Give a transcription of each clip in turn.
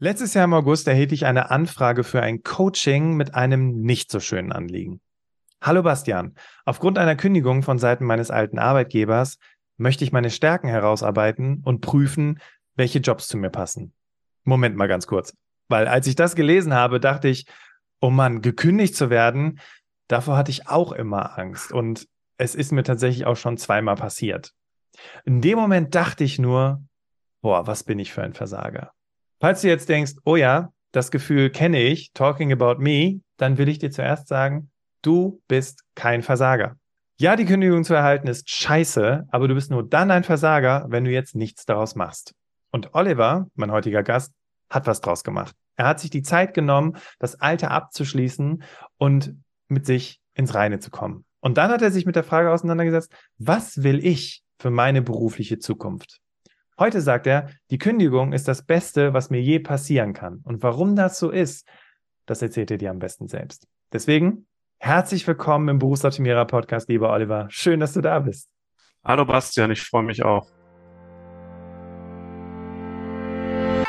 Letztes Jahr im August erhielt ich eine Anfrage für ein Coaching mit einem nicht so schönen Anliegen. Hallo Bastian, aufgrund einer Kündigung von Seiten meines alten Arbeitgebers möchte ich meine Stärken herausarbeiten und prüfen, welche Jobs zu mir passen. Moment mal ganz kurz, weil als ich das gelesen habe, dachte ich, oh Mann, gekündigt zu werden, davor hatte ich auch immer Angst und es ist mir tatsächlich auch schon zweimal passiert. In dem Moment dachte ich nur, boah, was bin ich für ein Versager. Falls du jetzt denkst, oh ja, das Gefühl kenne ich, talking about me, dann will ich dir zuerst sagen, du bist kein Versager. Ja, die Kündigung zu erhalten ist scheiße, aber du bist nur dann ein Versager, wenn du jetzt nichts daraus machst. Und Oliver, mein heutiger Gast, hat was draus gemacht. Er hat sich die Zeit genommen, das Alte abzuschließen und mit sich ins Reine zu kommen. Und dann hat er sich mit der Frage auseinandergesetzt, was will ich für meine berufliche Zukunft? Heute sagt er, die Kündigung ist das Beste, was mir je passieren kann. Und warum das so ist, das erzählt er dir am besten selbst. Deswegen herzlich willkommen im Berufsoptimierer Podcast, lieber Oliver. Schön, dass du da bist. Hallo Bastian, ich freue mich auch.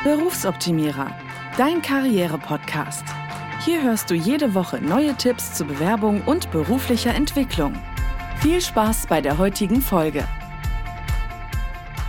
Berufsoptimierer, dein Karriere-Podcast. Hier hörst du jede Woche neue Tipps zur Bewerbung und beruflicher Entwicklung. Viel Spaß bei der heutigen Folge.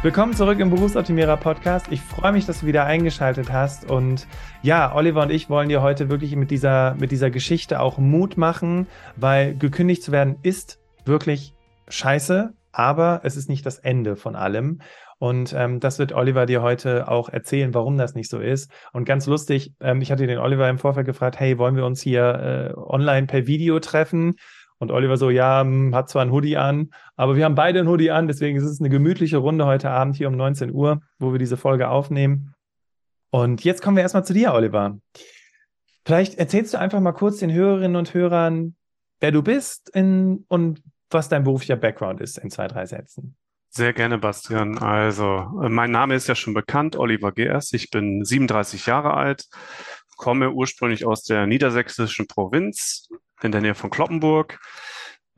Willkommen zurück im Berufsoptimierer Podcast. Ich freue mich, dass du wieder eingeschaltet hast. Und ja, Oliver und ich wollen dir heute wirklich mit dieser, mit dieser Geschichte auch Mut machen, weil gekündigt zu werden ist wirklich scheiße, aber es ist nicht das Ende von allem. Und ähm, das wird Oliver dir heute auch erzählen, warum das nicht so ist. Und ganz lustig, ähm, ich hatte den Oliver im Vorfeld gefragt, hey, wollen wir uns hier äh, online per Video treffen? Und Oliver so, ja, hm, hat zwar ein Hoodie an, aber wir haben beide ein Hoodie an, deswegen ist es eine gemütliche Runde heute Abend hier um 19 Uhr, wo wir diese Folge aufnehmen. Und jetzt kommen wir erstmal zu dir, Oliver. Vielleicht erzählst du einfach mal kurz den Hörerinnen und Hörern, wer du bist in, und was dein beruflicher Background ist in zwei, drei Sätzen. Sehr gerne, Bastian. Also, äh, mein Name ist ja schon bekannt, Oliver GS. Ich bin 37 Jahre alt, komme ursprünglich aus der niedersächsischen Provinz, in der Nähe von Kloppenburg.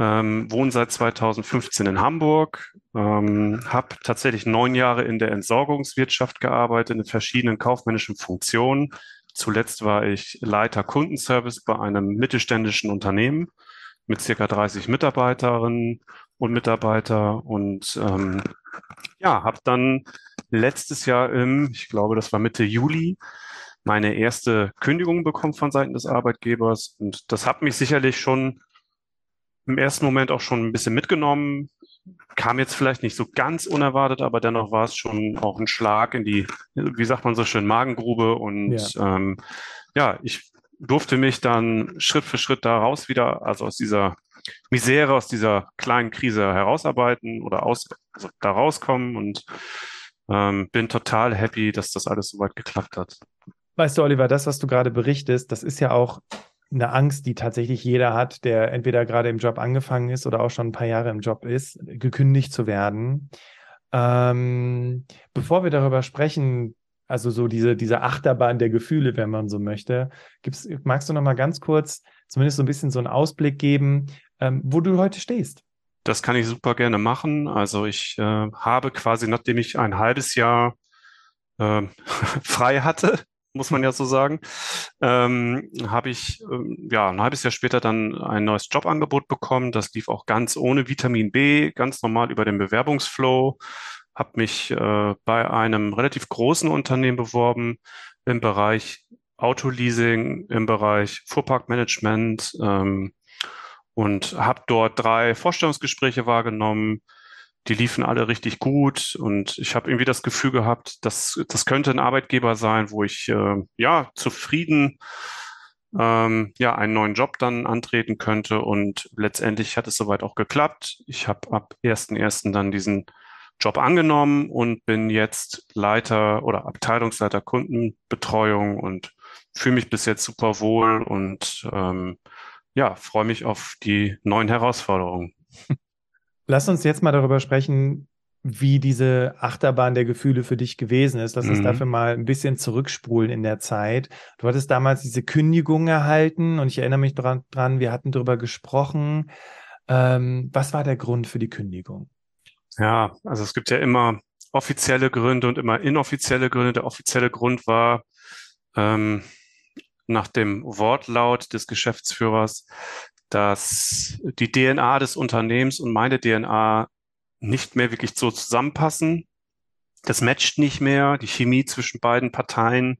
Ähm, wohne seit 2015 in Hamburg, ähm, habe tatsächlich neun Jahre in der Entsorgungswirtschaft gearbeitet, in verschiedenen kaufmännischen Funktionen. Zuletzt war ich Leiter Kundenservice bei einem mittelständischen Unternehmen mit circa 30 Mitarbeiterinnen und Mitarbeiter und ähm, ja, habe dann letztes Jahr im, ich glaube, das war Mitte Juli, meine erste Kündigung bekommen von Seiten des Arbeitgebers. Und das hat mich sicherlich schon im ersten Moment auch schon ein bisschen mitgenommen. Kam jetzt vielleicht nicht so ganz unerwartet, aber dennoch war es schon auch ein Schlag in die, wie sagt man so schön, Magengrube. Und ja, ähm, ja ich durfte mich dann Schritt für Schritt daraus wieder, also aus dieser Misere, aus dieser kleinen Krise herausarbeiten oder aus, also da rauskommen und ähm, bin total happy, dass das alles soweit geklappt hat. Weißt du, Oliver, das, was du gerade berichtest, das ist ja auch eine Angst, die tatsächlich jeder hat, der entweder gerade im Job angefangen ist oder auch schon ein paar Jahre im Job ist, gekündigt zu werden. Ähm, bevor wir darüber sprechen, also so diese, diese Achterbahn der Gefühle, wenn man so möchte, gibt's, magst du noch mal ganz kurz zumindest so ein bisschen so einen Ausblick geben, ähm, wo du heute stehst? Das kann ich super gerne machen. Also ich äh, habe quasi, nachdem ich ein halbes Jahr äh, frei hatte, muss man ja so sagen, ähm, habe ich ähm, ja ein halbes Jahr später dann ein neues Jobangebot bekommen. Das lief auch ganz ohne Vitamin B, ganz normal über den Bewerbungsflow. Habe mich äh, bei einem relativ großen Unternehmen beworben im Bereich Autoleasing, im Bereich Fuhrparkmanagement ähm, und habe dort drei Vorstellungsgespräche wahrgenommen die liefen alle richtig gut und ich habe irgendwie das Gefühl gehabt, dass das könnte ein Arbeitgeber sein, wo ich äh, ja zufrieden ähm, ja einen neuen Job dann antreten könnte und letztendlich hat es soweit auch geklappt. Ich habe ab 1.1. dann diesen Job angenommen und bin jetzt Leiter oder Abteilungsleiter Kundenbetreuung und fühle mich bis jetzt super wohl und ähm, ja, freue mich auf die neuen Herausforderungen. Lass uns jetzt mal darüber sprechen, wie diese Achterbahn der Gefühle für dich gewesen ist. Lass uns mhm. dafür mal ein bisschen zurückspulen in der Zeit. Du hattest damals diese Kündigung erhalten und ich erinnere mich dran, dran wir hatten darüber gesprochen. Ähm, was war der Grund für die Kündigung? Ja, also es gibt ja immer offizielle Gründe und immer inoffizielle Gründe. Der offizielle Grund war, ähm, nach dem Wortlaut des Geschäftsführers, dass die DNA des Unternehmens und meine DNA nicht mehr wirklich so zusammenpassen. Das matcht nicht mehr, die Chemie zwischen beiden Parteien.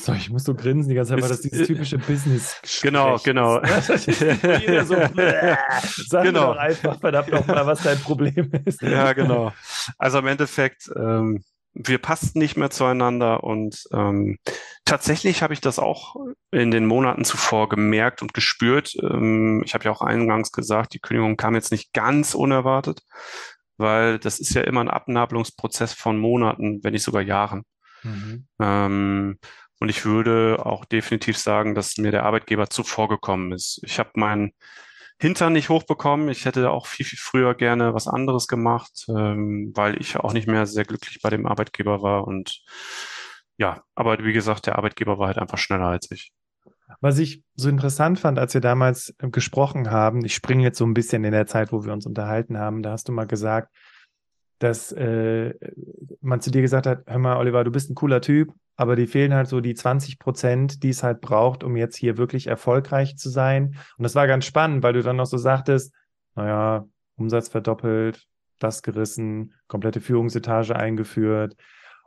So, ich muss so grinsen die ganze Zeit, weil das dieses typische business Genau, genau. Jeder so, sag genau. doch einfach verdammt nochmal, was dein Problem ist. Ja, genau. Also im Endeffekt, ähm, wir passten nicht mehr zueinander und ähm, tatsächlich habe ich das auch in den Monaten zuvor gemerkt und gespürt. Ähm, ich habe ja auch eingangs gesagt, die Kündigung kam jetzt nicht ganz unerwartet, weil das ist ja immer ein Abnabelungsprozess von Monaten, wenn nicht sogar Jahren. Mhm. Ähm, und ich würde auch definitiv sagen, dass mir der Arbeitgeber zuvorgekommen ist. Ich habe meinen Hintern nicht hochbekommen. Ich hätte auch viel, viel früher gerne was anderes gemacht, ähm, weil ich auch nicht mehr sehr glücklich bei dem Arbeitgeber war. Und ja, aber wie gesagt, der Arbeitgeber war halt einfach schneller als ich. Was ich so interessant fand, als wir damals gesprochen haben, ich springe jetzt so ein bisschen in der Zeit, wo wir uns unterhalten haben, da hast du mal gesagt, dass äh, man zu dir gesagt hat, hör mal, Oliver, du bist ein cooler Typ, aber die fehlen halt so die 20 Prozent, die es halt braucht, um jetzt hier wirklich erfolgreich zu sein. Und das war ganz spannend, weil du dann noch so sagtest, naja, Umsatz verdoppelt, das gerissen, komplette Führungsetage eingeführt.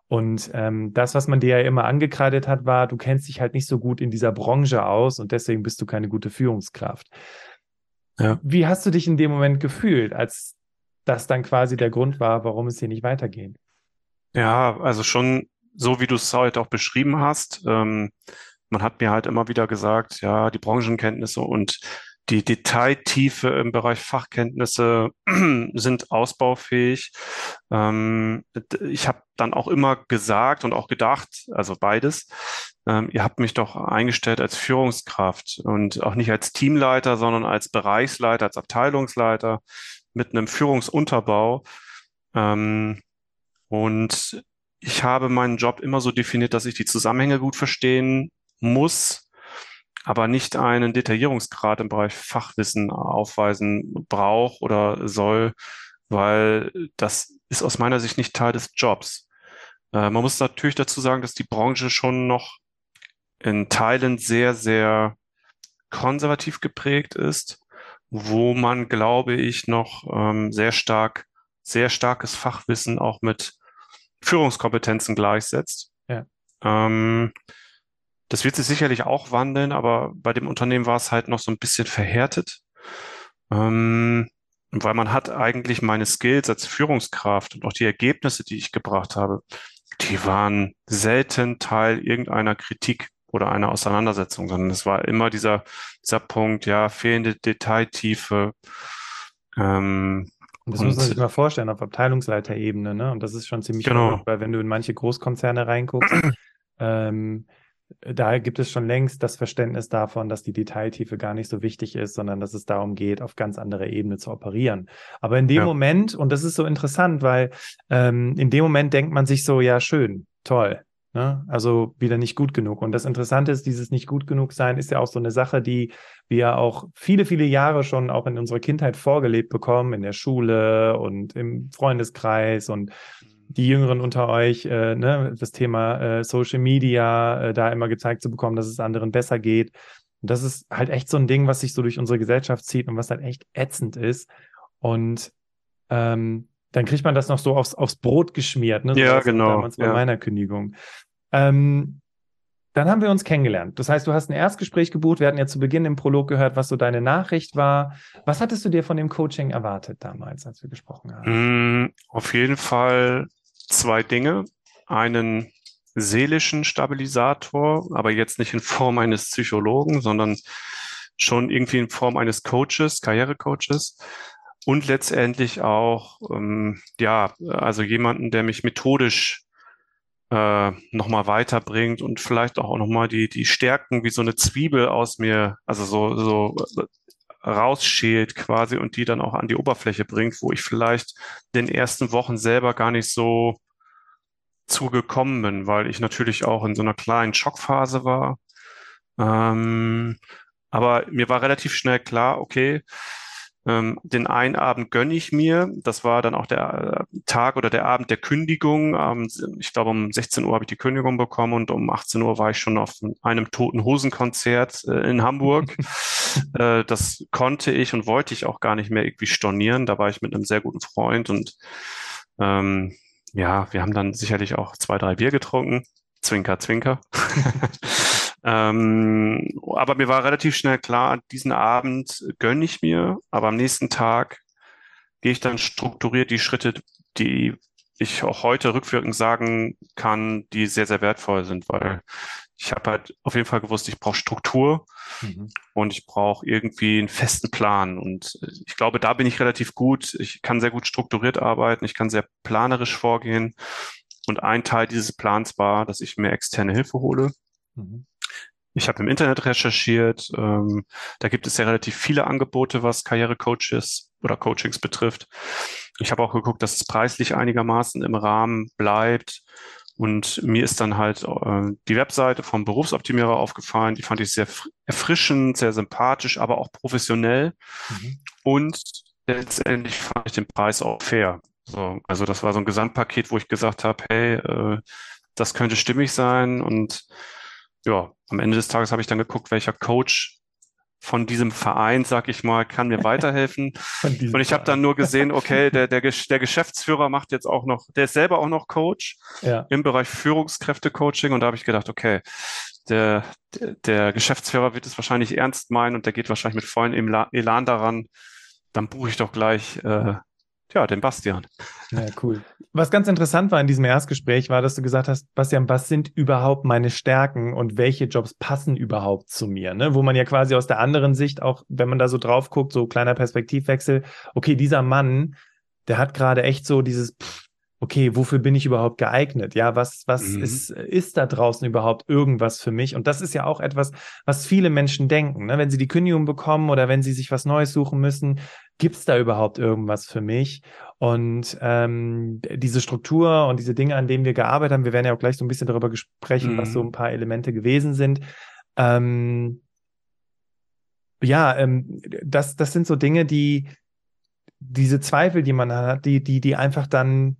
Und ähm, das, was man dir ja immer angekreidet hat, war, du kennst dich halt nicht so gut in dieser Branche aus und deswegen bist du keine gute Führungskraft. Ja. Wie hast du dich in dem Moment gefühlt, als das dann quasi der Grund war, warum es hier nicht weitergeht? Ja, also schon so wie du es heute auch beschrieben hast, ähm, man hat mir halt immer wieder gesagt, ja, die Branchenkenntnisse und die Detailtiefe im Bereich Fachkenntnisse sind ausbaufähig. Ähm, ich habe dann auch immer gesagt und auch gedacht, also beides, ähm, ihr habt mich doch eingestellt als Führungskraft und auch nicht als Teamleiter, sondern als Bereichsleiter, als Abteilungsleiter mit einem Führungsunterbau. Ähm, und ich habe meinen Job immer so definiert, dass ich die Zusammenhänge gut verstehen muss, aber nicht einen Detaillierungsgrad im Bereich Fachwissen aufweisen brauche oder soll, weil das ist aus meiner Sicht nicht Teil des Jobs. Äh, man muss natürlich dazu sagen, dass die Branche schon noch in Teilen sehr, sehr konservativ geprägt ist, wo man, glaube ich, noch ähm, sehr stark, sehr starkes Fachwissen auch mit Führungskompetenzen gleichsetzt. Ja. Ähm, das wird sich sicherlich auch wandeln, aber bei dem Unternehmen war es halt noch so ein bisschen verhärtet. Ähm, weil man hat eigentlich meine Skills als Führungskraft und auch die Ergebnisse, die ich gebracht habe, die waren selten Teil irgendeiner Kritik oder einer Auseinandersetzung, sondern es war immer dieser, dieser Punkt, ja, fehlende Detailtiefe, ähm, und das und muss man sich mal vorstellen, auf Abteilungsleiterebene, ne? Und das ist schon ziemlich genau. Verrückt, weil wenn du in manche Großkonzerne reinguckst, ähm, da gibt es schon längst das Verständnis davon, dass die Detailtiefe gar nicht so wichtig ist, sondern dass es darum geht, auf ganz anderer Ebene zu operieren. Aber in dem ja. Moment, und das ist so interessant, weil ähm, in dem Moment denkt man sich so, ja, schön, toll, Ne? Also wieder nicht gut genug. Und das Interessante ist, dieses nicht gut genug sein ist ja auch so eine Sache, die wir auch viele, viele Jahre schon auch in unserer Kindheit vorgelebt bekommen, in der Schule und im Freundeskreis und die Jüngeren unter euch, äh, ne, das Thema äh, Social Media, äh, da immer gezeigt zu bekommen, dass es anderen besser geht. Und das ist halt echt so ein Ding, was sich so durch unsere Gesellschaft zieht und was halt echt ätzend ist. Und ähm, dann kriegt man das noch so aufs, aufs Brot geschmiert, ne? So ja, genau. Damals bei ja. meiner Kündigung. Ähm, dann haben wir uns kennengelernt. Das heißt, du hast ein Erstgespräch gebucht. Wir hatten ja zu Beginn im Prolog gehört, was so deine Nachricht war. Was hattest du dir von dem Coaching erwartet damals, als wir gesprochen haben? Mm, auf jeden Fall zwei Dinge. Einen seelischen Stabilisator, aber jetzt nicht in Form eines Psychologen, sondern schon irgendwie in Form eines Coaches, Karrierecoaches und letztendlich auch, ähm, ja, also jemanden, der mich methodisch äh, nochmal weiterbringt und vielleicht auch nochmal die, die Stärken wie so eine Zwiebel aus mir, also so, so äh, rausschält quasi und die dann auch an die Oberfläche bringt, wo ich vielleicht den ersten Wochen selber gar nicht so zugekommen bin, weil ich natürlich auch in so einer kleinen Schockphase war. Ähm, aber mir war relativ schnell klar, okay, Ähm, den einen Abend gönne ich mir. Das war dann auch der äh, Tag oder der Abend der Kündigung. Ähm, ich glaube, um 16 Uhr habe ich die Kündigung bekommen und um 18 Uhr war ich schon auf einem Toten Hosen-Konzert äh, in Hamburg. äh, das konnte ich und wollte ich auch gar nicht mehr irgendwie stornieren. Da war ich mit einem sehr guten Freund und ähm, ja, wir haben dann sicherlich auch zwei, drei Bier getrunken. Zwinker, Zwinker. ähm, aber mir war relativ schnell klar, diesen Abend gönne ich mir, aber am nächsten Tag gehe ich dann strukturiert die Schritte, die ich auch heute rückwirkend sagen kann, die sehr, sehr wertvoll sind, weil ich habe halt auf jeden Fall gewusst, ich brauche Struktur mhm. und ich brauche irgendwie einen festen Plan. Und ich glaube, da bin ich relativ gut. Ich kann sehr gut strukturiert arbeiten, ich kann sehr planerisch vorgehen. Und ein Teil dieses Plans war, dass ich mir externe Hilfe hole. Mhm. Ich habe im Internet recherchiert. Ähm, da gibt es ja relativ viele Angebote, was Karrierecoaches oder Coachings betrifft. Ich habe auch geguckt, dass es preislich einigermaßen im Rahmen bleibt. Und mir ist dann halt äh, die Webseite vom Berufsoptimierer aufgefallen. Die fand ich sehr erfrischend, sehr sympathisch, aber auch professionell. Mhm. Und letztendlich fand ich den Preis auch fair. So, also das war so ein Gesamtpaket, wo ich gesagt habe, hey, äh, das könnte stimmig sein. Und ja, am Ende des Tages habe ich dann geguckt, welcher Coach von diesem Verein, sag ich mal, kann mir weiterhelfen. Und ich habe dann nur gesehen, okay, der, der, der Geschäftsführer macht jetzt auch noch, der ist selber auch noch Coach ja. im Bereich Führungskräfte-Coaching. Und da habe ich gedacht, okay, der, der, Geschäftsführer wird es wahrscheinlich ernst meinen und der geht wahrscheinlich mit vollem Elan daran. Dann buche ich doch gleich äh, ja, den Bastian. Ja, cool. Was ganz interessant war in diesem Erstgespräch, war, dass du gesagt hast, Bastian, was sind überhaupt meine Stärken und welche Jobs passen überhaupt zu mir? Ne? Wo man ja quasi aus der anderen Sicht auch, wenn man da so drauf guckt, so kleiner Perspektivwechsel, okay, dieser Mann, der hat gerade echt so dieses, pff, okay, wofür bin ich überhaupt geeignet? Ja, was, was mhm. ist, ist da draußen überhaupt irgendwas für mich? Und das ist ja auch etwas, was viele Menschen denken. Ne? Wenn sie die Kündigung bekommen oder wenn sie sich was Neues suchen müssen, gibt es da überhaupt irgendwas für mich? Und ähm, diese Struktur und diese Dinge, an denen wir gearbeitet haben, wir werden ja auch gleich so ein bisschen darüber sprechen, mhm. was so mhm. ein paar Elemente gewesen sind. Ähm, ja, ähm, das, das sind so Dinge, die diese Zweifel, die man hat, die, die, die einfach dann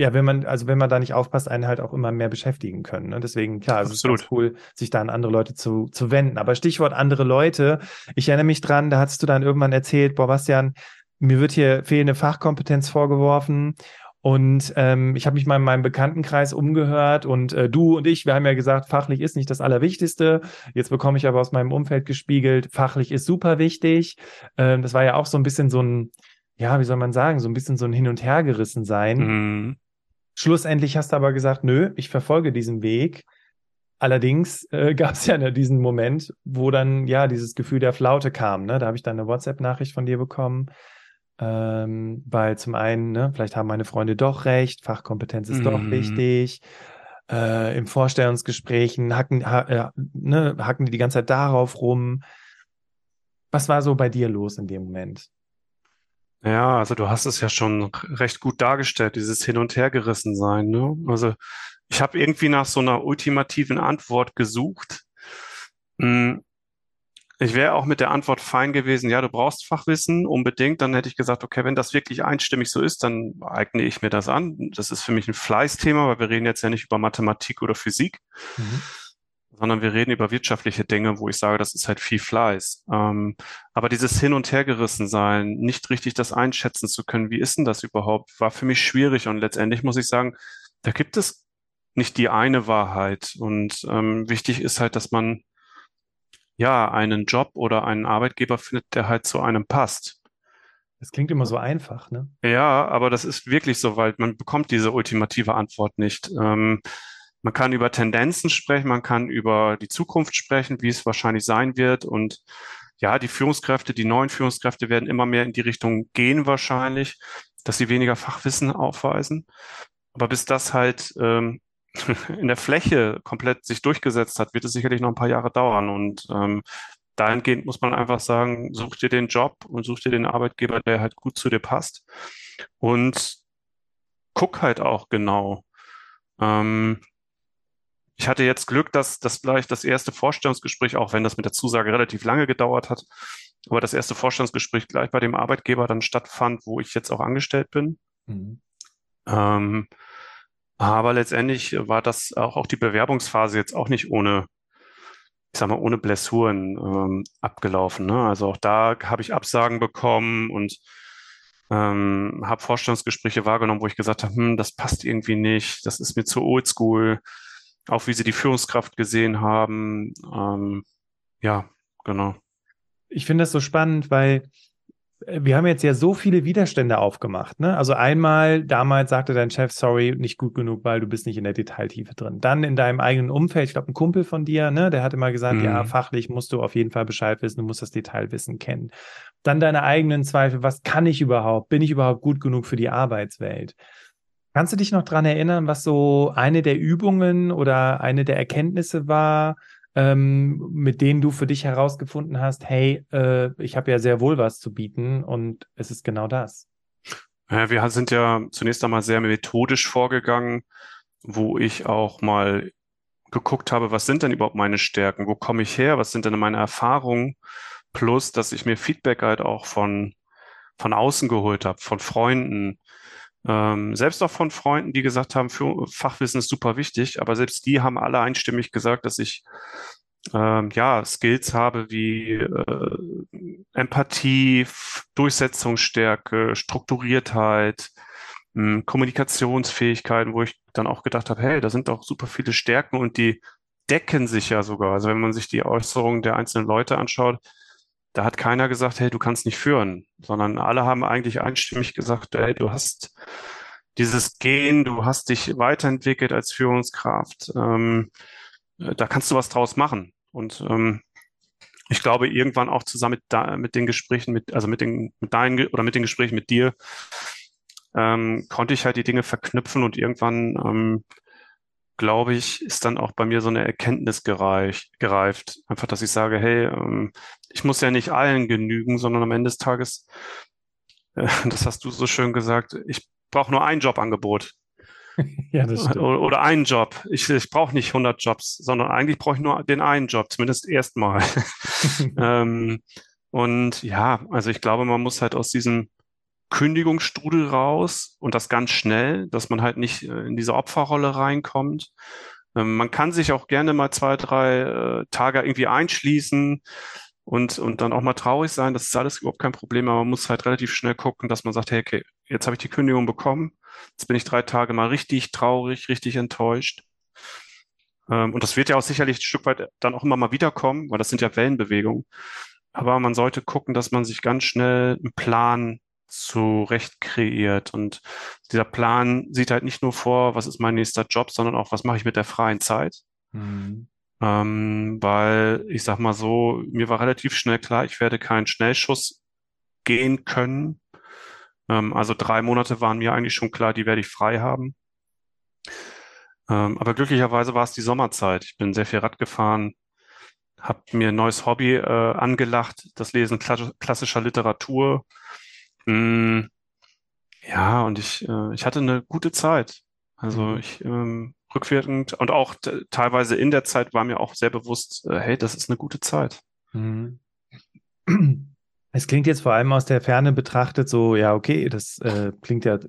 ja, wenn man, also wenn man da nicht aufpasst, einen halt auch immer mehr beschäftigen können. Ne? Deswegen, klar, es ist ganz cool, sich da an andere Leute zu, zu wenden. Aber Stichwort andere Leute, ich erinnere mich dran, da hast du dann irgendwann erzählt, boah, Bastian, mir wird hier fehlende Fachkompetenz vorgeworfen. Und ähm, ich habe mich mal in meinem Bekanntenkreis umgehört und äh, du und ich, wir haben ja gesagt, fachlich ist nicht das Allerwichtigste. Jetzt bekomme ich aber aus meinem Umfeld gespiegelt, fachlich ist super wichtig. Ähm, das war ja auch so ein bisschen so ein, ja, wie soll man sagen, so ein bisschen so ein Hin- und Hergerissen sein. Mhm. Schlussendlich hast du aber gesagt, nö, ich verfolge diesen Weg. Allerdings äh, gab es ja diesen Moment, wo dann ja dieses Gefühl der Flaute kam. Ne? Da habe ich dann eine WhatsApp-Nachricht von dir bekommen, ähm, weil zum einen, ne, vielleicht haben meine Freunde doch recht, Fachkompetenz ist mhm. doch wichtig. Äh, Im Vorstellungsgesprächen hacken, ha, äh, ne, hacken die die ganze Zeit darauf rum. Was war so bei dir los in dem Moment? Ja, also du hast es ja schon recht gut dargestellt, dieses Hin- und Hergerissen sein. Ne? Also ich habe irgendwie nach so einer ultimativen Antwort gesucht. Hm, ich wäre auch mit der Antwort fein gewesen, ja, du brauchst Fachwissen unbedingt. Dann hätte ich gesagt, okay, wenn das wirklich einstimmig so ist, dann eigne ich mir das an. Das ist für mich ein Fleißthema, weil wir reden jetzt ja nicht über Mathematik oder Physik. Mhm sondern wir reden über wirtschaftliche Dinge, wo ich sage, das ist halt viel Fleiß. Ähm, aber dieses Hin- und Hergerissen sein, nicht richtig das einschätzen zu können, wie ist denn das überhaupt, war für mich schwierig. Und letztendlich muss ich sagen, da gibt es nicht die eine Wahrheit. Und ähm, wichtig ist halt, dass man ja einen Job oder einen Arbeitgeber findet, der halt zu einem passt. Das klingt immer so einfach, ne? Ja, aber das ist wirklich so, weil man bekommt diese ultimative Antwort nicht. Ähm, man kann über Tendenzen sprechen, man kann über die Zukunft sprechen, wie es wahrscheinlich sein wird. Und ja, die Führungskräfte, die neuen Führungskräfte werden immer mehr in die Richtung gehen wahrscheinlich, dass sie weniger Fachwissen aufweisen. Aber bis das halt ähm, in der Fläche komplett sich durchgesetzt hat, wird es sicherlich noch ein paar Jahre dauern. Und ähm, dahingehend muss man einfach sagen, such dir den Job und such dir den Arbeitgeber, der halt gut zu dir passt. Und guck halt auch genau. Ähm, ich hatte jetzt Glück, dass das gleich das erste Vorstellungsgespräch, auch wenn das mit der Zusage relativ lange gedauert hat, aber das erste Vorstandsgespräch gleich bei dem Arbeitgeber dann stattfand, wo ich jetzt auch angestellt bin. Mhm. Ähm, aber letztendlich war das auch, auch die Bewerbungsphase jetzt auch nicht ohne, ich sag mal, ohne Blessuren ähm, abgelaufen. Ne? Also auch da habe ich Absagen bekommen und ähm, habe Vorstandsgespräche wahrgenommen, wo ich gesagt habe, hm, das passt irgendwie nicht, das ist mir zu oldschool, auch wie sie die Führungskraft gesehen haben. Ähm, ja, genau. Ich finde das so spannend, weil äh, wir haben jetzt ja so viele Widerstände aufgemacht. Ne? Also einmal, damals sagte dein Chef, sorry, nicht gut genug, weil du bist nicht in der Detailtiefe drin. Dann in deinem eigenen Umfeld, ich glaube, ein Kumpel von dir, ne, der hat immer gesagt, mhm. ja, fachlich musst du auf jeden Fall Bescheid wissen, du musst das Detailwissen kennen. Dann deine eigenen Zweifel, was kann ich überhaupt? Bin ich überhaupt gut genug für die Arbeitswelt? Kannst du dich noch dran erinnern, was so eine der Übungen oder eine der Erkenntnisse war, ähm, mit denen du für dich herausgefunden hast, hey, äh, ich habe ja sehr wohl was zu bieten und es ist genau das. Ja, wir sind ja zunächst einmal sehr methodisch vorgegangen, wo ich auch mal geguckt habe, was sind denn überhaupt meine Stärken, wo komme ich her, was sind denn meine Erfahrungen, plus, dass ich mir Feedback halt auch von, von außen geholt habe, von Freunden, ähm, selbst auch von Freunden, die gesagt haben, für Fachwissen ist super wichtig, aber selbst die haben alle einstimmig gesagt, dass ich ähm, ja Skills habe wie äh, Empathie, Durchsetzungsstärke, Strukturiertheit, mh, hm, Kommunikationsfähigkeiten, wo ich dann auch gedacht habe, hey, da sind doch super viele Stärken und die decken sich ja sogar. Also wenn man sich die Äußerungen der einzelnen Leute anschaut, da hat keiner gesagt, hey, du kannst nicht führen, sondern alle haben eigentlich einstimmig gesagt, hey, du hast dieses Gen, du hast dich weiterentwickelt als Führungskraft, ähm, da kannst du was draus machen. Und ähm, ich glaube, irgendwann auch zusammen mit, mit den Gesprächen, mit, also mit den, mit deinen oder mit den Gesprächen mit dir, ähm, konnte ich halt die Dinge verknüpfen und irgendwann ähm, glaube ich, ist dann auch bei mir so eine Erkenntnis gereicht, gereift. Einfach, dass ich sage, hey, ähm, ich muss ja nicht allen genügen, sondern am Ende des Tages, äh, das hast du so schön gesagt, ich brauche nur ein Jobangebot. ja, das stimmt. Oder, oder einen Job. Ich, ich brauche nicht 100 Jobs, sondern eigentlich brauche ich nur den einen Job, zumindest erstmal. ähm, und ja, also ich glaube, man muss halt aus diesem Kündigungsstrudel raus und das ganz schnell, dass man halt nicht äh, in diese Opferrolle reinkommt. Ähm, man kann sich auch gerne mal zwei, drei äh, Tage irgendwie einschließen und, und dann auch mal traurig sein. Das ist alles überhaupt kein Problem, aber man muss halt relativ schnell gucken, dass man sagt, hey, okay, jetzt habe ich die Kündigung bekommen. Jetzt bin ich drei Tage mal richtig traurig, richtig enttäuscht. Ähm, und das wird ja auch sicherlich ein Stück weit dann auch immer mal wiederkommen, weil das sind ja Wellenbewegungen. Aber man sollte gucken, dass man sich ganz schnell einen Plan zurecht kreiert. Und dieser Plan sieht halt nicht nur vor, was ist mein nächster Job, sondern auch, was mache ich mit der freien Zeit. Mhm. Ähm, weil ich sag mal so, mir war relativ schnell klar, ich werde keinen Schnellschuss gehen können. Ähm, also drei Monate waren mir eigentlich schon klar, die werde ich frei haben. Ähm, aber glücklicherweise war es die Sommerzeit. Ich bin sehr viel Rad gefahren, habe mir ein neues Hobby äh, angelacht, das Lesen klassischer Literatur Mm, ja, und ich, äh, ich hatte eine gute Zeit. Also mhm. ich ähm, rückwirkend und auch teilweise in der Zeit war mir auch sehr bewusst, äh, hey, das ist eine gute Zeit. Mhm. Es klingt jetzt vor allem aus der Ferne betrachtet so, ja, okay, das äh, klingt ja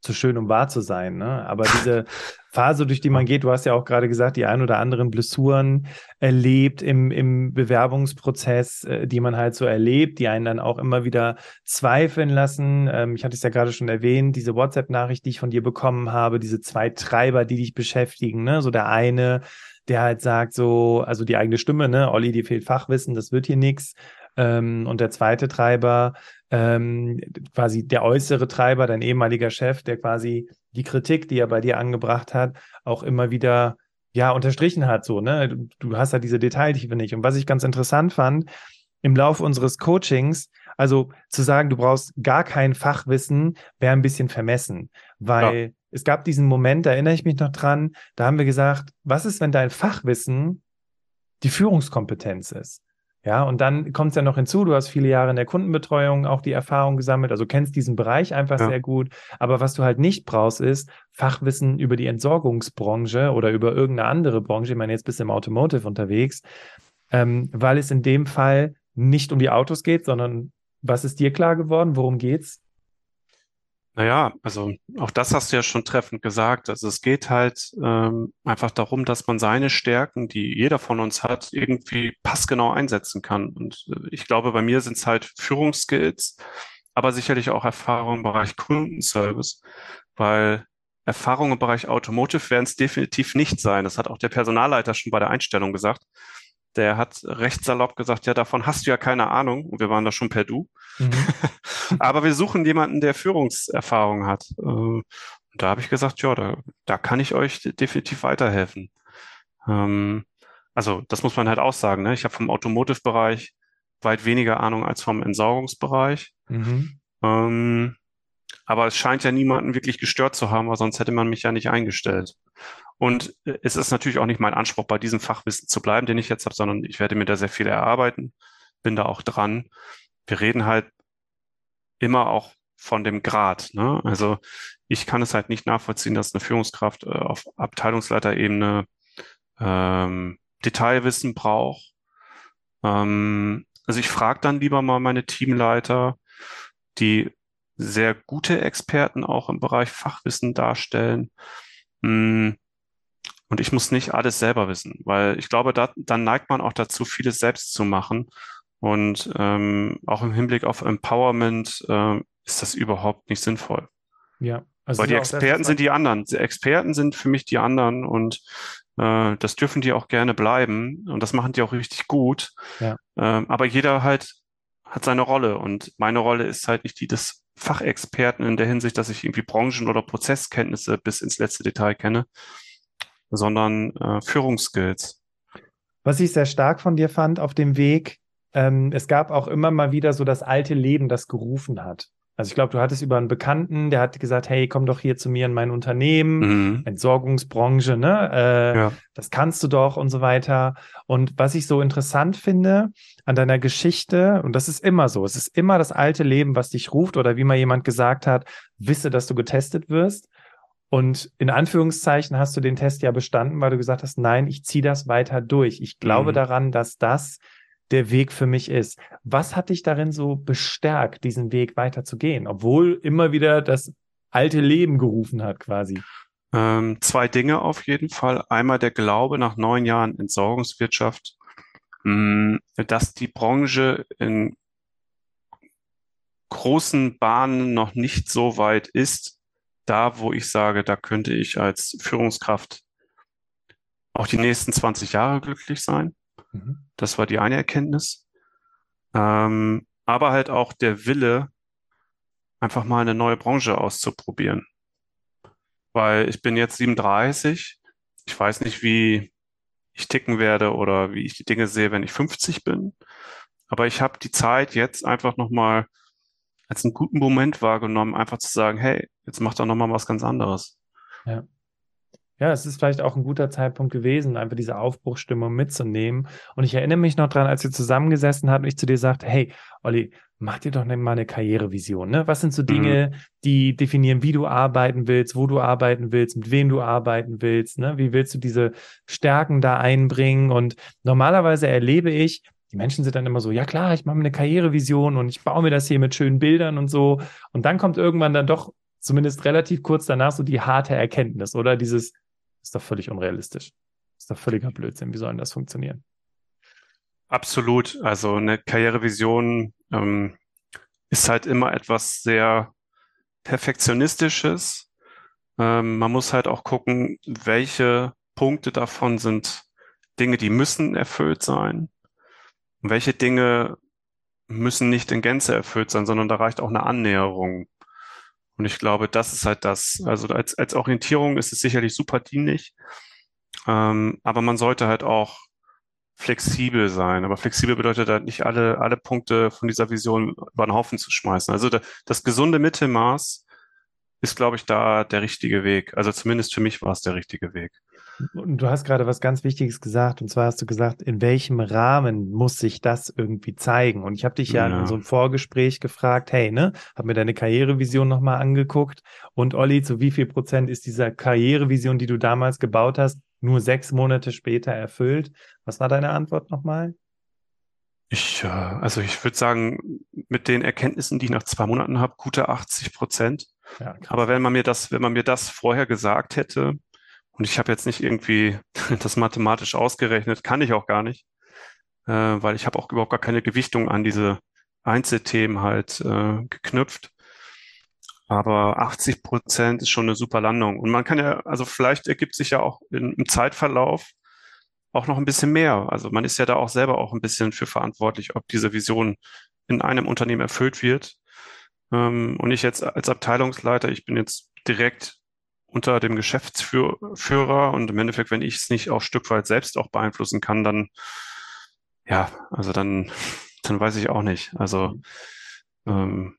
zu schön, um wahr zu sein. Ne? Aber diese Phase, durch die man geht, du hast ja auch gerade gesagt, die ein oder anderen Blessuren erlebt im, im Bewerbungsprozess, äh, die man halt so erlebt, die einen dann auch immer wieder zweifeln lassen. Ähm, ich hatte es ja gerade schon erwähnt, diese WhatsApp-Nachricht, die ich von dir bekommen habe, diese zwei Treiber, die dich beschäftigen. Ne? So der eine, der halt sagt so, also die eigene Stimme, ne, Olli, dir fehlt Fachwissen, das wird hier nichts. Ähm, und der zweite Treiber, ähm, quasi der äußere Treiber, dein ehemaliger Chef, der quasi die Kritik, die er bei dir angebracht hat, auch immer wieder ja unterstrichen hat. So, ne? Du, hast halt diese Detailtiefe nicht. Und was ich ganz interessant fand, im Laufe unseres Coachings, also zu sagen, du brauchst gar kein Fachwissen, wäre ein bisschen vermessen, weil ja. es gab diesen Moment, da erinnere ich mich noch dran, da haben wir gesagt, was ist, wenn dein Fachwissen die Führungskompetenz ist? Ja, und dann kommt es ja noch hinzu, du hast viele Jahre in der Kundenbetreuung auch die Erfahrung gesammelt, also kennst diesen Bereich einfach ja. sehr gut. Aber was du halt nicht brauchst, ist Fachwissen über die Entsorgungsbranche oder über irgendeine andere Branche. Ich meine, jetzt bist du im Automotive unterwegs, ähm, weil es in dem Fall nicht um die Autos geht, sondern was ist dir klar geworden? Worum geht's? Naja, also auch das hast du ja schon treffend gesagt. Also es geht halt ähm, einfach darum, dass man seine Stärken, die jeder von uns hat, irgendwie passgenau einsetzen kann. Und äh, ich glaube, bei mir sind es halt Führungsskills, aber sicherlich auch Erfahrung im Bereich Kundenservice, weil Erfahrung im Bereich Automotive werden es definitiv nicht sein. Das hat auch der Personalleiter schon bei der Einstellung gesagt der hat recht salopp gesagt, ja, davon hast du ja keine Ahnung. Und wir waren da schon per Du. Mhm. Aber wir suchen jemanden, der Führungserfahrung hat. Äh, und da habe ich gesagt, ja, da, da kann ich euch definitiv weiterhelfen. Ähm, also das muss man halt auch sagen. Ne? Ich habe vom Automotive-Bereich weit weniger Ahnung als vom Entsorgungsbereich. Mhm. Ähm, aber es scheint ja niemanden wirklich gestört zu haben, weil sonst hätte man mich ja nicht eingestellt. Und äh, es ist natürlich auch nicht mein Anspruch, bei diesem Fachwissen zu bleiben, den ich jetzt habe, sondern ich werde mir da sehr viel erarbeiten, bin da auch dran. Wir reden halt immer auch von dem Grad. Ne? Also ich kann es halt nicht nachvollziehen, dass eine Führungskraft äh, auf Abteilungsleiterebene ähm, Detailwissen braucht. Ähm, also ich frage dann lieber mal meine Teamleiter, die sehr gute Experten auch im Bereich Fachwissen darstellen. Mm, und ich muss nicht alles selber wissen, weil ich glaube, da, dann neigt man auch dazu, vieles selbst zu machen. Und ähm, auch im Hinblick auf Empowerment äh, ist das überhaupt nicht sinnvoll. Ja. Also weil die Experten sind die anderen. Die Experten sind für mich die anderen und äh, das dürfen die auch gerne bleiben und das machen die auch richtig gut. Ja. Ähm, aber jeder halt hat seine Rolle und meine Rolle ist halt nicht die des Fachexperten in der Hinsicht, dass ich irgendwie Branchen- oder Prozesskenntnisse bis ins letzte Detail kenne, sondern äh, Führungsskills. Was ich sehr stark von dir fand auf dem Weg, ähm, es gab auch immer mal wieder so das alte Leben, das gerufen hat. Also ich glaube, du hattest über einen Bekannten, der hat gesagt, hey, komm doch hier zu mir in mein Unternehmen, mhm. Entsorgungsbranche, ne? Äh, ja. Das kannst du doch und so weiter. Und was ich so interessant finde an deiner Geschichte, und das ist immer so, es ist immer das alte Leben, was dich ruft, oder wie mal jemand gesagt hat, wisse, dass du getestet wirst. Und in Anführungszeichen hast du den Test ja bestanden, weil du gesagt hast, nein, ich ziehe das weiter durch. Ich glaube mhm. daran, dass das der Weg für mich ist. Was hat dich darin so bestärkt, diesen Weg weiterzugehen, obwohl immer wieder das alte Leben gerufen hat quasi? Ähm, zwei Dinge auf jeden Fall. Einmal der Glaube nach neun Jahren Entsorgungswirtschaft, mh, hm, dass die Branche in großen Bahnen noch nicht so weit ist, da wo ich sage, da könnte ich als Führungskraft auch die nächsten 20 Jahre glücklich sein. Mhm. Das war die eine Erkenntnis. Ähm, aber halt auch der Wille, einfach mal eine neue Branche auszuprobieren. Weil ich bin jetzt 37. Ich weiß nicht, wie ich ticken werde oder wie ich die Dinge sehe, wenn ich 50 bin. Aber ich habe die Zeit jetzt einfach nochmal als einen guten Moment wahrgenommen, einfach zu sagen, hey, jetzt mach doch nochmal was ganz anderes. Ja. Ja, es ist vielleicht auch ein guter Zeitpunkt gewesen, einfach diese Aufbruchstimmung mitzunehmen. Und ich erinnere mich noch dran, als wir zusammengesessen hatten und ich zu dir sagte, hey, Olli, mach dir doch mal eine Karrierevision. Ne? Was sind so Dinge, mhm. die definieren, wie du arbeiten willst, wo du arbeiten willst, mit wem du arbeiten willst? Ne? Wie willst du diese Stärken da einbringen? Und normalerweise erlebe ich, die Menschen sind dann immer so, ja klar, ich mache mir eine Karrierevision und ich baue mir das hier mit schönen Bildern und so. Und dann kommt irgendwann dann doch zumindest relativ kurz danach so die harte Erkenntnis oder dieses, ist doch völlig unrealistisch. Ist doch völliger Blödsinn. Wie soll denn das funktionieren? Absolut. Also eine Karrierevision ähm, ist halt immer etwas sehr Perfektionistisches. Ähm, man muss halt auch gucken, welche Punkte davon sind Dinge, die müssen erfüllt sein. Und welche Dinge müssen nicht in Gänze erfüllt sein, sondern da reicht auch eine Annäherung. Und ich glaube, das ist halt das. Also als, als Orientierung ist es sicherlich super dienlich. Ähm, aber man sollte halt auch flexibel sein. Aber flexibel bedeutet halt nicht alle, alle Punkte von dieser Vision über den Haufen zu schmeißen. Also da, das gesunde Mittelmaß ist, glaube ich, da der richtige Weg. Also zumindest für mich war es der richtige Weg. Und du hast gerade was ganz Wichtiges gesagt, und zwar hast du gesagt, in welchem Rahmen muss sich das irgendwie zeigen? Und ich habe dich ja, ja, in so einem Vorgespräch gefragt, hey, ne, hab mir deine Karrierevision nochmal angeguckt. Und Olli, zu wie viel Prozent ist dieser Karrierevision, die du damals gebaut hast, nur sechs Monate später erfüllt? Was war deine Antwort nochmal? Ich, äh, also ich würde sagen, mit den Erkenntnissen, die ich nach zwei Monaten habe, gute 80 Prozent. Ja, Aber wenn man mir das, wenn man mir das vorher gesagt hätte, und ich habe jetzt nicht irgendwie das mathematisch ausgerechnet, kann ich auch gar nicht, äh, weil ich habe auch überhaupt gar keine Gewichtung an diese Einzelthemen halt äh, geknüpft. Aber 80 Prozent ist schon eine super Landung. Und man kann ja, also vielleicht ergibt sich ja auch in, im Zeitverlauf auch noch ein bisschen mehr. Also man ist ja da auch selber auch ein bisschen für verantwortlich, ob diese Vision in einem Unternehmen erfüllt wird. Ähm, und ich jetzt als Abteilungsleiter, ich bin jetzt direkt unter dem Geschäftsführer und im Endeffekt, wenn ich es nicht auch Stück weit selbst auch beeinflussen kann, dann ja, also dann, dann weiß ich auch nicht. Also ähm,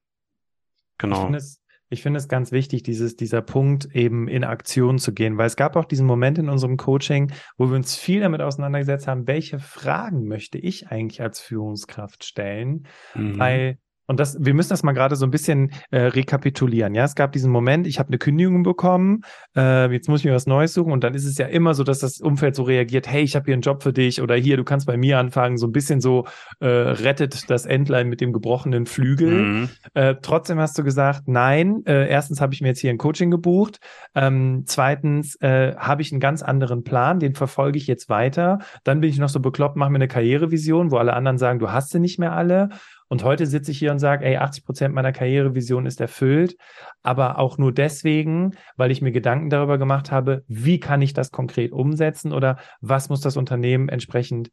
genau. Ich finde es, ich finde es ganz wichtig, dieses, dieser Punkt eben in Aktion zu gehen, weil es gab auch diesen Moment in unserem Coaching, wo wir uns viel damit auseinandergesetzt haben, welche Fragen möchte ich eigentlich als Führungskraft stellen, mhm. weil und das, wir müssen das mal gerade so ein bisschen äh, rekapitulieren. Ja, es gab diesen Moment, ich habe eine Kündigung bekommen, äh, jetzt muss ich mir was Neues suchen und dann ist es ja immer so, dass das Umfeld so reagiert, hey, ich habe hier einen Job für dich oder hier, du kannst bei mir anfangen, so ein bisschen so äh, rettet das Entlein mit dem gebrochenen Flügel. Mhm. Äh, trotzdem hast du gesagt, nein, äh, erstens habe ich mir jetzt hier ein Coaching gebucht, ähm, zweitens äh, habe ich einen ganz anderen Plan, den verfolge ich jetzt weiter. Dann bin ich noch so bekloppt, mache mir eine Karrierevision, wo alle anderen sagen, du hast sie nicht mehr alle. Und heute sitze ich hier und sage, ey, 80 Prozent meiner Karrierevision ist erfüllt, aber auch nur deswegen, weil ich mir Gedanken darüber gemacht habe, wie kann ich das konkret umsetzen oder was muss das Unternehmen entsprechend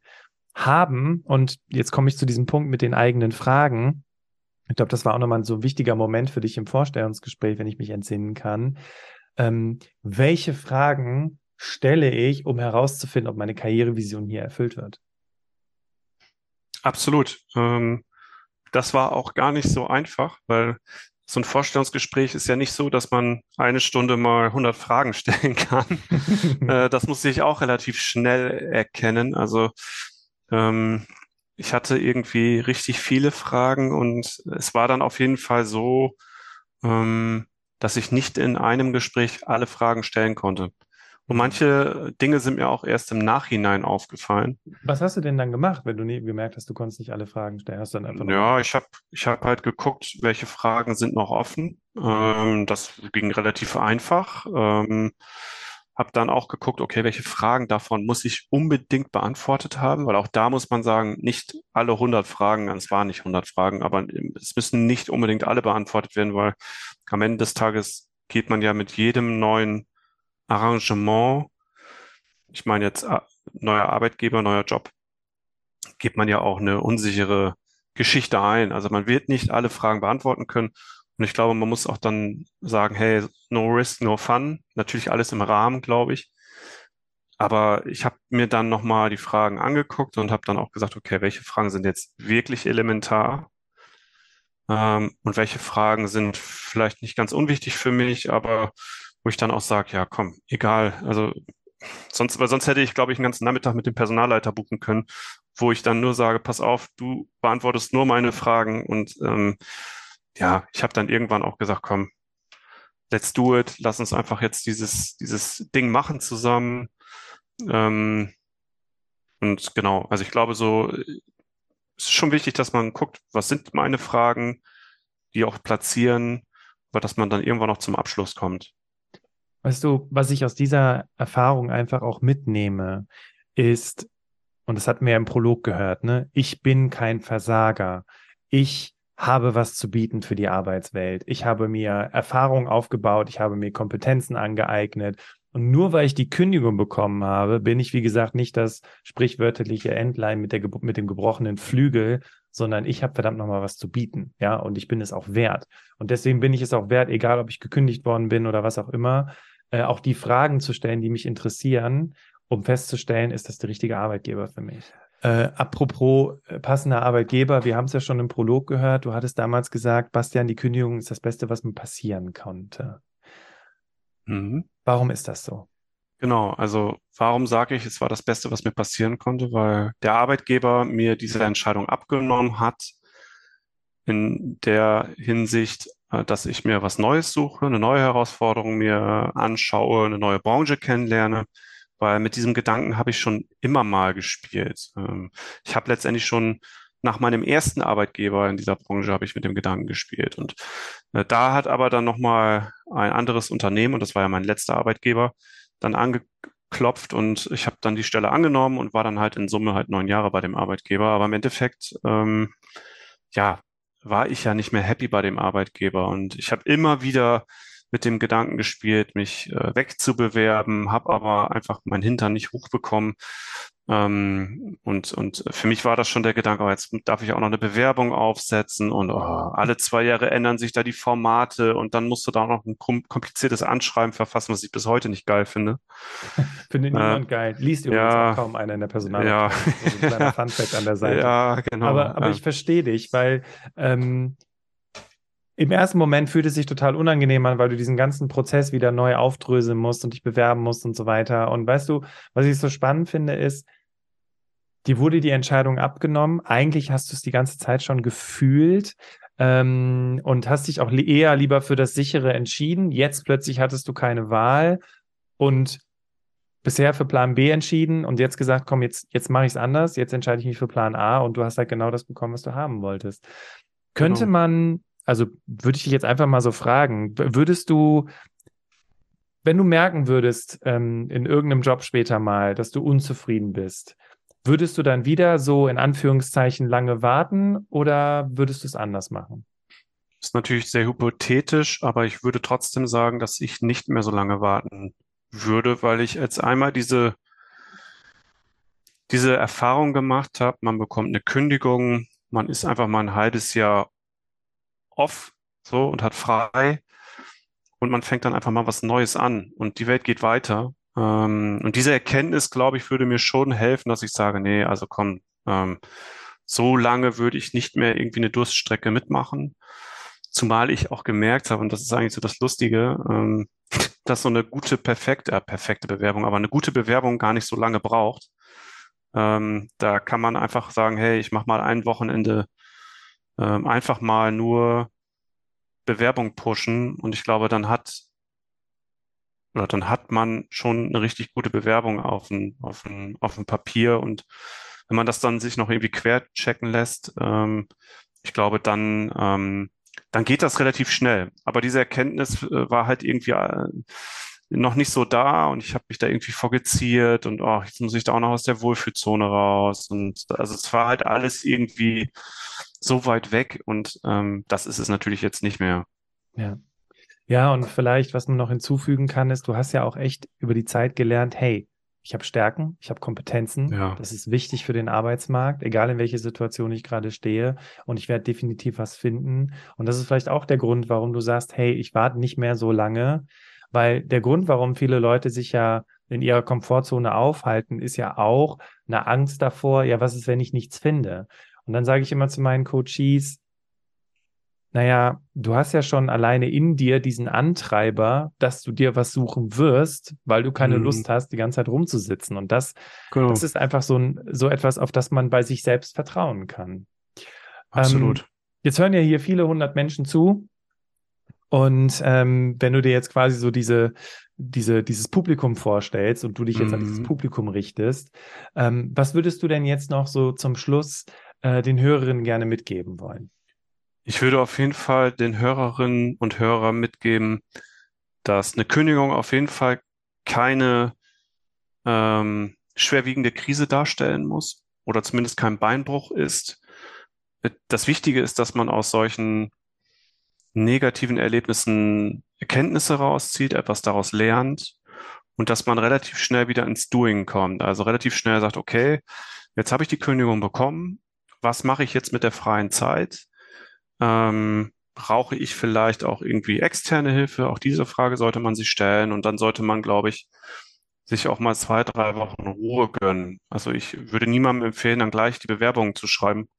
haben. Und jetzt komme ich zu diesem Punkt mit den eigenen Fragen. Ich glaube, das war auch nochmal so ein wichtiger Moment für dich im Vorstellungsgespräch, wenn ich mich entsinnen kann. Ähm, welche Fragen stelle ich, um herauszufinden, ob meine Karrierevision hier erfüllt wird? Absolut. Ähm, das war auch gar nicht so einfach, weil so ein Vorstellungsgespräch ist ja nicht so, dass man eine Stunde mal 100 Fragen stellen kann. äh, das muss ich auch relativ schnell erkennen. Also ähm, ich hatte irgendwie richtig viele Fragen und es war dann auf jeden Fall so, ähm, dass ich nicht in einem Gespräch alle Fragen stellen konnte. Und manche Dinge sind mir auch erst im Nachhinein aufgefallen. Was hast du denn dann gemacht, wenn du nie gemerkt hast, du konntest nicht alle Fragen stellen? Hast dann einfach ja, ich habe ich hab halt geguckt, welche Fragen sind noch offen. Ähm, das ging relativ einfach. Ähm, habe dann auch geguckt, okay, welche Fragen davon muss ich unbedingt beantwortet haben, weil auch da muss man sagen, nicht alle 100 Fragen, es waren nicht 100 Fragen, aber es müssen nicht unbedingt alle beantwortet werden, weil am Ende des Tages geht man ja mit jedem neuen Arrangement, ich meine jetzt äh, neuer Arbeitgeber, neuer Job, gibt man ja auch eine unsichere Geschichte ein. Also man wird nicht alle Fragen beantworten können. Und ich glaube, man muss auch dann sagen, hey, no risk, no fun. Natürlich alles im Rahmen, glaube ich. Aber ich habe mir dann nochmal die Fragen angeguckt und habe dann auch gesagt, okay, welche Fragen sind jetzt wirklich elementar? Ähm, und welche Fragen sind vielleicht nicht ganz unwichtig für mich, aber wo ich dann auch sage, ja, komm, egal. Also sonst, weil sonst hätte ich, glaube ich, einen ganzen Nachmittag mit dem Personalleiter buchen können, wo ich dann nur sage, pass auf, du beantwortest nur meine Fragen und ähm, ja, ich habe dann irgendwann auch gesagt, komm, let's do it, lass uns einfach jetzt dieses, dieses Ding machen zusammen. Ähm, und genau, also ich glaube so, es ist schon wichtig, dass man guckt, was sind meine Fragen, die auch platzieren, aber dass man dann irgendwann noch zum Abschluss kommt. Weißt du, was ich aus dieser Erfahrung einfach auch mitnehme, ist, und das hatten wir ja im Prolog gehört, ne? Ich bin kein Versager. Ich habe was zu bieten für die Arbeitswelt. Ich habe mir Erfahrung aufgebaut, ich habe mir Kompetenzen angeeignet. Und nur weil ich die Kündigung bekommen habe, bin ich, wie gesagt, nicht das sprichwörtliche Entlein mit, der, mit dem gebrochenen Flügel, sondern ich habe verdammt nochmal was zu bieten. Ja, und ich bin es auch wert. Und deswegen bin ich es auch wert, egal ob ich gekündigt worden bin oder was auch immer, äh, auch die Fragen zu stellen, die mich interessieren, um festzustellen, ist das der richtige Arbeitgeber für mich. Äh, apropos äh, passender Arbeitgeber, wir haben es ja schon im Prolog gehört. Du hattest damals gesagt, Bastian, die Kündigung ist das Beste, was mir passieren konnte. Mhm. Warum ist das so? Genau, also warum sage ich, es war das Beste, was mir passieren konnte, weil der Arbeitgeber mir diese Entscheidung abgenommen hat, in der Hinsicht, äh, dass ich mir was Neues suche, eine neue Herausforderung mir anschaue, eine neue Branche kennenlerne, weil mit diesem Gedanken habe ich schon immer mal gespielt. Ähm, ich habe letztendlich schon nach meinem ersten Arbeitgeber in dieser Branche habe ich mit dem Gedanken gespielt. Und äh, da hat aber dann nochmal ein anderes Unternehmen, und das war ja mein letzter Arbeitgeber, dann angeklopft und ich habe dann die Stelle angenommen und war dann halt in Summe halt neun Jahre bei dem Arbeitgeber. Aber im Endeffekt, ähm, ja, war ich ja nicht mehr happy bei dem Arbeitgeber. Und ich habe immer wieder mit dem Gedanken gespielt, mich äh, wegzubewerben, habe aber einfach meinen Hintern nicht hochbekommen. Ähm, und, und für mich war das schon der Gedanke, oh, jetzt darf ich auch noch eine Bewerbung aufsetzen und oh, alle zwei Jahre ändern sich da die Formate und dann musst du da noch ein kompliziertes Anschreiben verfassen, was ich bis heute nicht geil finde. Findet äh, niemand geil. Liest übrigens ja, auch kaum einer in der Personalabteilung. Ja. So ein kleiner Funfact an der Seite. Ja, genau. Aber, aber ja. ich verstehe dich, weil ähm, im ersten Moment fühlt es sich total unangenehm an, weil du diesen ganzen Prozess wieder neu aufdröseln musst und dich bewerben musst und so weiter. Und weißt du, was ich so spannend finde, ist, dir wurde die Entscheidung abgenommen. Eigentlich hast du es die ganze Zeit schon gefühlt ähm, und hast dich auch eher lieber für das sichere entschieden. Jetzt plötzlich hattest du keine Wahl und bisher für Plan B entschieden und jetzt gesagt, komm, jetzt, jetzt mache ich es anders, jetzt entscheide ich mich für Plan A und du hast halt genau das bekommen, was du haben wolltest. Könnte genau. man, also würde ich dich jetzt einfach mal so fragen, würdest du, wenn du merken würdest ähm, in irgendeinem Job später mal, dass du unzufrieden bist, Würdest du dann wieder so in Anführungszeichen lange warten oder würdest du es anders machen? Das ist natürlich sehr hypothetisch, aber ich würde trotzdem sagen, dass ich nicht mehr so lange warten würde, weil ich jetzt einmal diese, diese Erfahrung gemacht habe, man bekommt eine Kündigung, man ist einfach mal ein halbes Jahr off so und hat frei und man fängt dann einfach mal was Neues an und die Welt geht weiter ähm, und diese Erkenntnis, glaube ich, würde mir schon helfen, dass ich sage, nee, also komm, ähm, so lange würde ich nicht mehr irgendwie eine Durststrecke mitmachen. Zumal ich auch gemerkt habe, und das ist eigentlich so das Lustige, ähm, dass so eine gute, perfekte, äh, perfekte Bewerbung, aber eine gute Bewerbung gar nicht so lange braucht. Ähm, da kann man einfach sagen, hey, ich mache mal ein Wochenende ähm, einfach mal nur Bewerbung pushen und ich glaube, dann hat oder dann hat man schon eine richtig gute Bewerbung auf dem, auf dem, auf dem Papier und wenn man das dann sich noch irgendwie querchecken lässt, ähm, ich glaube, dann, ähm, dann geht das relativ schnell. Aber diese Erkenntnis äh, war halt irgendwie äh, noch nicht so da und ich habe mich da irgendwie vorgeziert und oh, jetzt muss ich da auch noch aus der Wohlfühlzone raus. Und also es war halt alles irgendwie so weit weg und ähm, das ist es natürlich jetzt nicht mehr. Ja. Ja, und vielleicht, was man noch hinzufügen kann, ist, du hast ja auch echt über die Zeit gelernt, hey, ich habe Stärken, ich habe Kompetenzen. Ja. Das ist wichtig für den Arbeitsmarkt, egal in welche Situation ich gerade stehe. Und ich werde definitiv was finden. Und das ist vielleicht auch der Grund, warum du sagst, hey, ich warte nicht mehr so lange. Weil der Grund, warum viele Leute sich ja in ihrer Komfortzone aufhalten, ist ja auch eine Angst davor, ja, was ist, wenn ich nichts finde? Und dann sage ich immer zu meinen Coaches, naja, du hast ja schon alleine in dir diesen Antreiber, dass du dir was suchen wirst, weil du keine mhm. Lust hast, die ganze Zeit rumzusitzen. Und das, genau. das ist einfach so, ein, so etwas, auf das man bei sich selbst vertrauen kann. Absolut. Ähm, jetzt hören ja hier viele hundert Menschen zu. Und ähm, wenn du dir jetzt quasi so diese, diese, dieses Publikum vorstellst und du dich jetzt mhm. an dieses mhm. Publikum richtest, ähm, was würdest du denn jetzt noch so zum Schluss äh, den Hörerinnen gerne mitgeben wollen? Ich würde auf jeden Fall den Hörerinnen und Hörern mitgeben, dass eine Kündigung auf jeden Fall keine ähm, schwerwiegende Krise darstellen muss oder zumindest kein Beinbruch ist. Das Wichtige ist, dass man aus solchen negativen Erlebnissen Erkenntnisse rauszieht, etwas daraus lernt und dass man relativ schnell wieder ins Doing kommt. Also relativ schnell sagt, okay, jetzt habe ich die Kündigung bekommen. Was mache ich jetzt mit der freien Zeit? Ähm, brauche ich vielleicht auch irgendwie externe Hilfe? Auch diese Frage sollte man sich stellen. Und dann sollte man, glaube ich, sich auch mal zwei, drei Wochen Ruhe gönnen. Also ich würde niemandem empfehlen, dann gleich die Bewerbung zu schreiben,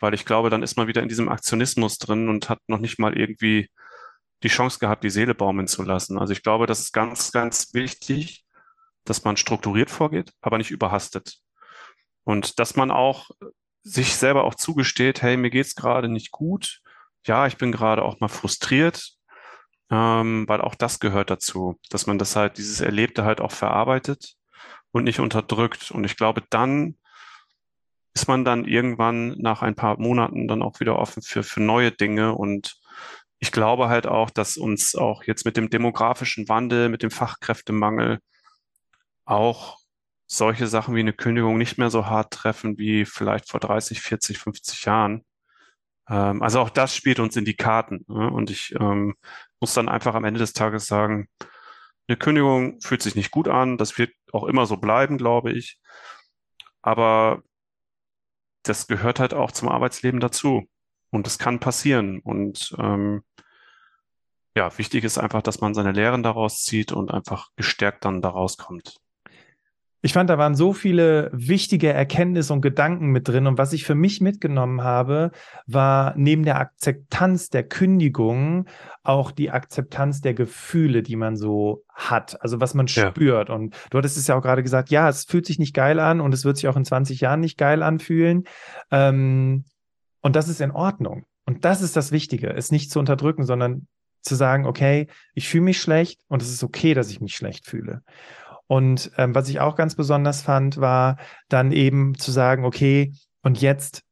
weil ich glaube, dann ist man wieder in diesem Aktionismus drin und hat noch nicht mal irgendwie die Chance gehabt, die Seele baumeln zu lassen. Also ich glaube, das ist ganz, ganz wichtig, dass man strukturiert vorgeht, aber nicht überhastet. Und dass man auch sich selber auch zugesteht, hey, mir geht's gerade nicht gut. Ja, ich bin gerade auch mal frustriert, ähm, weil auch das gehört dazu, dass man das halt, dieses Erlebte halt auch verarbeitet und nicht unterdrückt. Und ich glaube, dann ist man dann irgendwann nach ein paar Monaten dann auch wieder offen für, für neue Dinge. Und ich glaube halt auch, dass uns auch jetzt mit dem demografischen Wandel, mit dem Fachkräftemangel auch solche Sachen wie eine Kündigung nicht mehr so hart treffen wie vielleicht vor 30, 40, 50 Jahren. Ähm, also auch das spielt uns in die Karten. Ne? Und ich ähm, muss dann einfach am Ende des Tages sagen, eine Kündigung fühlt sich nicht gut an. Das wird auch immer so bleiben, glaube ich. Aber das gehört halt auch zum Arbeitsleben dazu. Und es kann passieren. Und ähm, ja, wichtig ist einfach, dass man seine Lehren daraus zieht und einfach gestärkt dann daraus kommt. Ich fand, da waren so viele wichtige Erkenntnisse und Gedanken mit drin. Und was ich für mich mitgenommen habe, war neben der Akzeptanz der Kündigung auch die Akzeptanz der Gefühle, die man so hat. Also was man ja. spürt. Und du hattest es ja auch gerade gesagt, ja, es fühlt sich nicht geil an und es wird sich auch in 20 Jahren nicht geil anfühlen. Ähm, und das ist in Ordnung. Und das ist das Wichtige, es nicht zu unterdrücken, sondern zu sagen, okay, ich fühle mich schlecht und es ist okay, dass ich mich schlecht fühle. Und ähm, was ich auch ganz besonders fand, war dann eben zu sagen, okay, und jetzt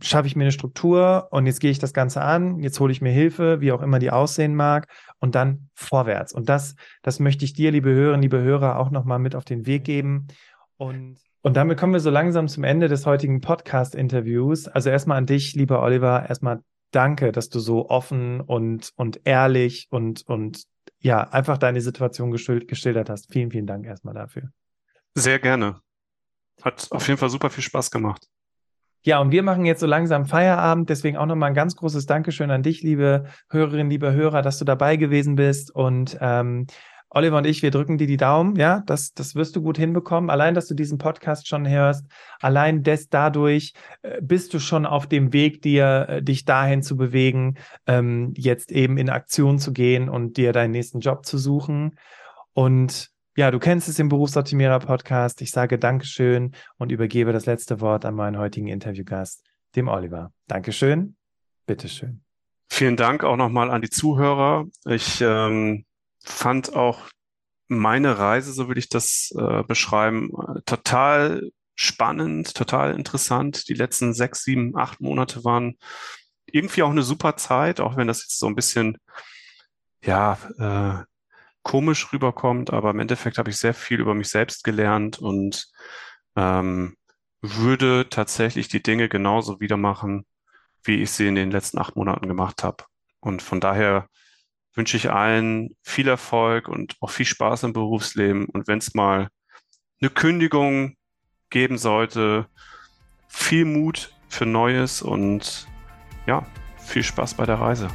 schaffe ich mir eine Struktur und jetzt gehe ich das Ganze an, jetzt hole ich mir Hilfe, wie auch immer die aussehen mag, und dann vorwärts. Und das, das möchte ich dir, liebe Hörerinnen, liebe Hörer, auch nochmal mit auf den Weg geben. Und, und damit kommen wir so langsam zum Ende des heutigen Podcast-Interviews. Also erstmal an dich, lieber Oliver, erstmal danke, dass du so offen und, und ehrlich und, und ja, einfach deine Situation geschildert hast. Vielen, vielen Dank erstmal dafür. Sehr gerne. Hat auf jeden Fall super viel Spaß gemacht. Ja, und wir machen jetzt so langsam Feierabend. Deswegen auch nochmal ein ganz großes Dankeschön an dich, liebe Hörerinnen, liebe Hörer, dass du dabei gewesen bist. Und ähm, Oliver und ich, wir drücken dir die Daumen. Ja, das, das wirst du gut hinbekommen. Allein, dass du diesen Podcast schon hörst, allein des dadurch äh, bist du schon auf dem Weg, dir äh, dich dahin zu bewegen, ähm, jetzt eben in Aktion zu gehen und dir deinen nächsten Job zu suchen. Und ja, du kennst es im Berufsoptimierer Podcast. Ich sage Dankeschön und übergebe das letzte Wort an meinen heutigen Interviewgast, dem Oliver. Dankeschön. Bitteschön. Vielen Dank auch nochmal an die Zuhörer. Ich ähm fand auch meine Reise, so würde ich das äh, beschreiben, total spannend, total interessant. Die letzten sechs, sieben, acht Monate waren irgendwie auch eine super Zeit, auch wenn das jetzt so ein bisschen, ja, äh, komisch rüberkommt, aber im Endeffekt habe ich sehr viel über mich selbst gelernt und ähm, würde tatsächlich die Dinge genauso wieder machen, wie ich sie in den letzten acht Monaten gemacht habe. Und von daher wünsche ich allen viel Erfolg und auch viel Spaß im Berufsleben. Und wenn es mal eine Kündigung geben sollte, viel Mut für Neues und ja, viel Spaß bei der Reise.